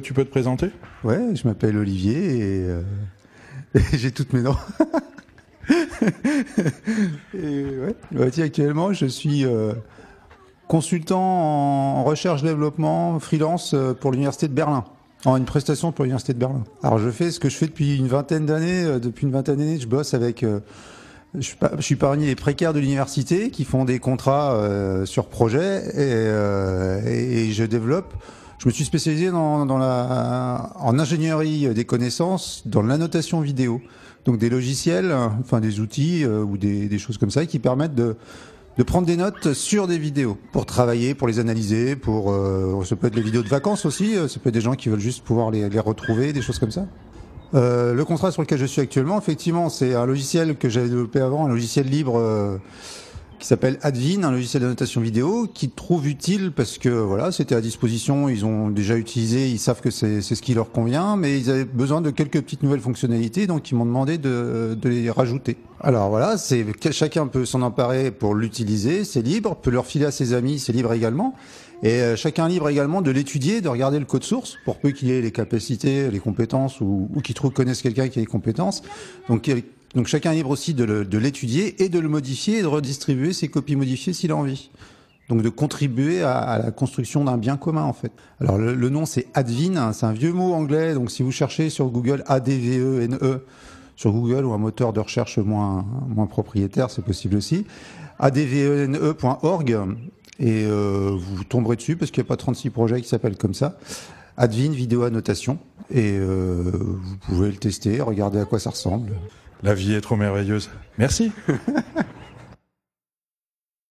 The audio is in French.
tu peux te présenter? Ouais, je m'appelle Olivier et, euh, j'ai toutes mes tiens, actuellement, je suis euh, consultant en recherche-développement freelance euh, pour l'université de Berlin. En une prestation pour l'université de Berlin. Alors je fais ce que je fais depuis une vingtaine d'années. Depuis une vingtaine d'années, je bosse avec. je suis, parmi les précaires de l'université qui font des contrats sur projet et, et- et je développe. Je me suis spécialisé dans, dans la, en ingénierie des connaissances, dans l'annotation vidéo. Donc des logiciels, enfin des outils euh, ou des, des choses comme ça qui permettent de, de prendre des notes sur des vidéos pour travailler, pour les analyser, pour euh, ça peut être les vidéos de vacances aussi, euh, ça peut être des gens qui veulent juste pouvoir les, les retrouver, des choses comme ça. Euh, le contrat sur lequel je suis actuellement, effectivement, c'est un logiciel que j'avais développé avant, un logiciel libre euh, qui s'appelle Advin, un logiciel d'annotation vidéo, qui trouve utile parce que voilà, c'était à disposition, ils ont déjà utilisé, ils savent que c'est ce qui leur convient, mais ils avaient besoin de quelques petites nouvelles fonctionnalités, donc ils m'ont demandé de, de les rajouter. Alors voilà, c'est chacun peut s'en emparer pour l'utiliser, c'est libre, peut le refiler à ses amis, c'est libre également. Et euh, chacun libre également de l'étudier, de regarder le code source, pour peu qu'il ait les capacités, les compétences, ou, ou qu'il trouve connaisse quelqu'un qui a les compétences. Donc, donc chacun est libre aussi de l'étudier et de le modifier et de redistribuer ses copies modifiées s'il a envie. Donc de contribuer à, à la construction d'un bien commun en fait. Alors le, le nom c'est Advin, hein, c'est un vieux mot anglais. Donc si vous cherchez sur Google A-D-V-E-N-E E, sur Google ou un moteur de recherche moins moins propriétaire, c'est possible aussi. advene.org et euh, vous tomberez dessus parce qu'il n'y a pas 36 projets qui s'appellent comme ça. Advin vidéo annotation et euh, vous pouvez le tester, regarder à quoi ça ressemble. La vie est trop merveilleuse. Merci.